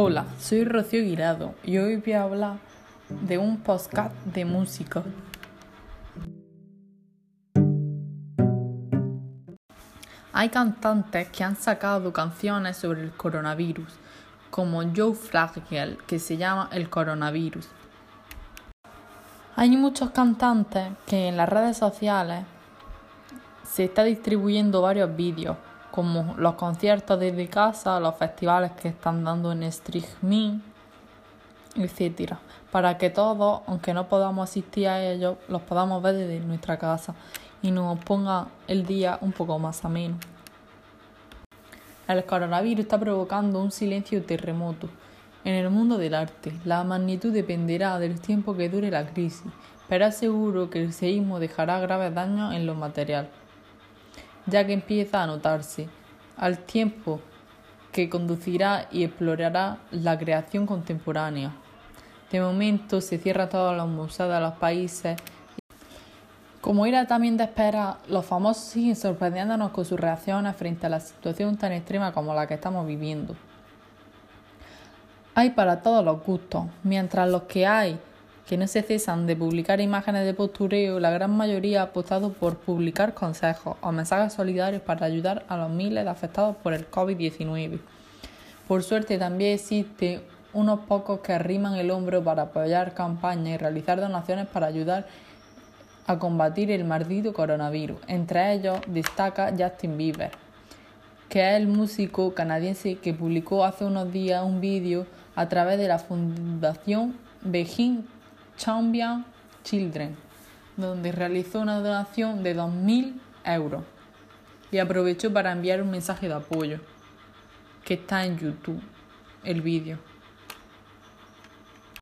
Hola, soy Rocío Guirado y hoy voy a hablar de un podcast de música. Hay cantantes que han sacado canciones sobre el coronavirus, como Joe Flagel, que se llama El coronavirus. Hay muchos cantantes que en las redes sociales se está distribuyendo varios vídeos como los conciertos desde casa, los festivales que están dando en streaming, etcétera, para que todos, aunque no podamos asistir a ellos, los podamos ver desde nuestra casa y nos ponga el día un poco más ameno. El coronavirus está provocando un silencio terremoto en el mundo del arte. La magnitud dependerá del tiempo que dure la crisis, pero es seguro que el seísmo dejará graves daños en lo material ya que empieza a notarse, al tiempo que conducirá y explorará la creación contemporánea. De momento se cierran todos los museos de los países. Como era también de esperar, los famosos siguen sorprendiéndonos con sus reacciones frente a la situación tan extrema como la que estamos viviendo. Hay para todos los gustos, mientras los que hay que no se cesan de publicar imágenes de postureo, la gran mayoría ha apostado por publicar consejos o mensajes solidarios para ayudar a los miles afectados por el COVID-19. Por suerte también existe unos pocos que arriman el hombro para apoyar campañas y realizar donaciones para ayudar a combatir el maldito coronavirus. Entre ellos destaca Justin Bieber, que es el músico canadiense que publicó hace unos días un vídeo a través de la Fundación Beijing Champion Children, donde realizó una donación de 2.000 euros y aprovechó para enviar un mensaje de apoyo que está en YouTube, el vídeo.